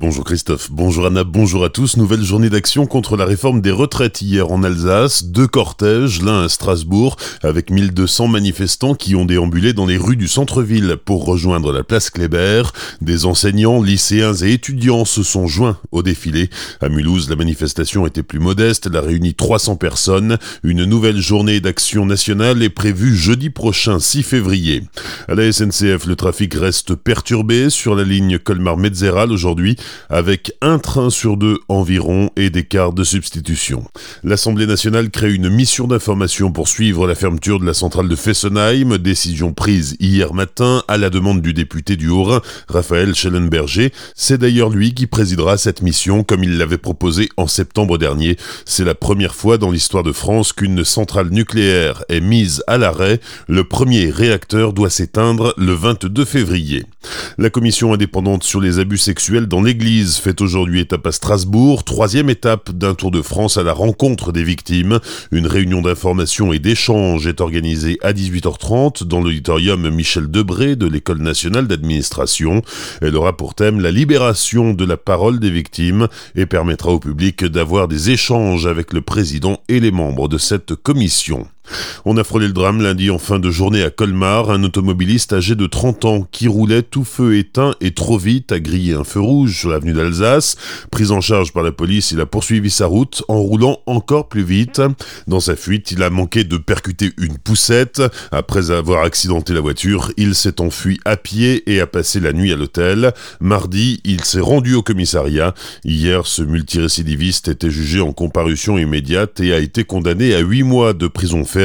Bonjour Christophe, bonjour Anna, bonjour à tous. Nouvelle journée d'action contre la réforme des retraites hier en Alsace. Deux cortèges, l'un à Strasbourg, avec 1200 manifestants qui ont déambulé dans les rues du centre-ville pour rejoindre la place Kléber. Des enseignants, lycéens et étudiants se sont joints au défilé. À Mulhouse, la manifestation était plus modeste, elle a réuni 300 personnes. Une nouvelle journée d'action nationale est prévue jeudi prochain, 6 février. À la SNCF, le trafic reste perturbé sur la ligne Colmar-Metzeral aujourd'hui avec un train sur deux environ et des quarts de substitution. L'Assemblée nationale crée une mission d'information pour suivre la fermeture de la centrale de Fessenheim, décision prise hier matin à la demande du député du Haut-Rhin, Raphaël Schellenberger. C'est d'ailleurs lui qui présidera cette mission comme il l'avait proposé en septembre dernier. C'est la première fois dans l'histoire de France qu'une centrale nucléaire est mise à l'arrêt. Le premier réacteur doit s'éteindre le 22 février. La commission indépendante sur les abus sexuels dans l'Église fait aujourd'hui étape à Strasbourg, troisième étape d'un tour de France à la rencontre des victimes. Une réunion d'information et d'échange est organisée à 18h30 dans l'auditorium Michel Debré de l'École nationale d'administration. Elle aura pour thème la libération de la parole des victimes et permettra au public d'avoir des échanges avec le président et les membres de cette commission. On a frôlé le drame lundi en fin de journée à Colmar. Un automobiliste âgé de 30 ans qui roulait tout feu éteint et trop vite a grillé un feu rouge sur l'avenue d'Alsace. Pris en charge par la police, il a poursuivi sa route en roulant encore plus vite. Dans sa fuite, il a manqué de percuter une poussette. Après avoir accidenté la voiture, il s'est enfui à pied et a passé la nuit à l'hôtel. Mardi, il s'est rendu au commissariat. Hier, ce multirécidiviste était jugé en comparution immédiate et a été condamné à 8 mois de prison ferme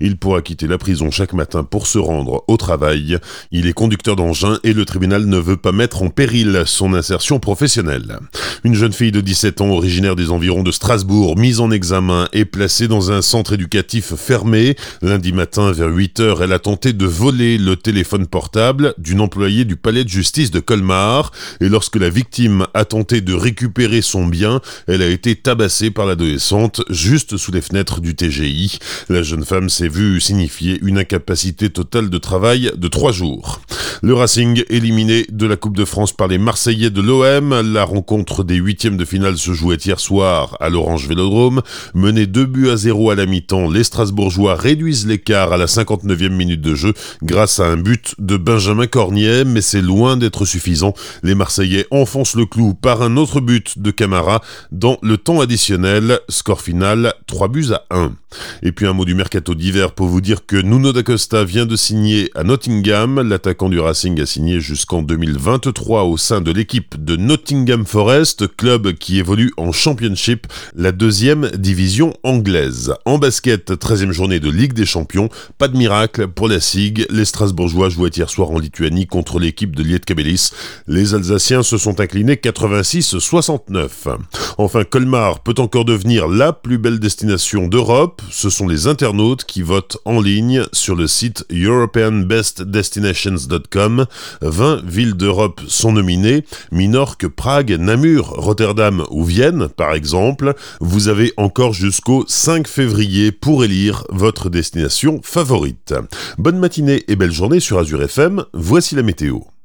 il pourra quitter la prison chaque matin pour se rendre au travail. Il est conducteur d'engin et le tribunal ne veut pas mettre en péril son insertion professionnelle. Une jeune fille de 17 ans originaire des environs de Strasbourg, mise en examen et placée dans un centre éducatif fermé. Lundi matin vers 8 heures, elle a tenté de voler le téléphone portable d'une employée du palais de justice de Colmar et lorsque la victime a tenté de récupérer son bien, elle a été tabassée par l'adolescente juste sous les fenêtres du TGI. Jeune femme s'est vue signifier une incapacité totale de travail de trois jours. Le Racing éliminé de la Coupe de France par les Marseillais de l'OM. La rencontre des huitièmes de finale se jouait hier soir à l'Orange Vélodrome. Mené 2 buts à 0 à la mi-temps, les Strasbourgeois réduisent l'écart à la 59e minute de jeu grâce à un but de Benjamin Cornier, mais c'est loin d'être suffisant. Les Marseillais enfoncent le clou par un autre but de Camara dans le temps additionnel. Score final 3 buts à 1. Et puis un mot du mercato d'hiver pour vous dire que Nuno da Costa vient de signer à Nottingham. L'attaquant du Racing a signé jusqu'en 2023 au sein de l'équipe de Nottingham Forest, club qui évolue en Championship, la deuxième division anglaise. En basket, 13e journée de Ligue des Champions, pas de miracle pour la SIG. Les Strasbourgeois jouaient hier soir en Lituanie contre l'équipe de Lietkabelis. Les Alsaciens se sont inclinés 86-69. Enfin, Colmar peut encore devenir la plus belle destination d'Europe. Ce sont les internautes qui votent en ligne sur le site europeanbestdestinations.com. 20 villes d'Europe sont nominées. Minorque, Prague, Namur, Rotterdam ou Vienne, par exemple. Vous avez encore jusqu'au 5 février pour élire votre destination favorite. Bonne matinée et belle journée sur Azure FM. Voici la météo.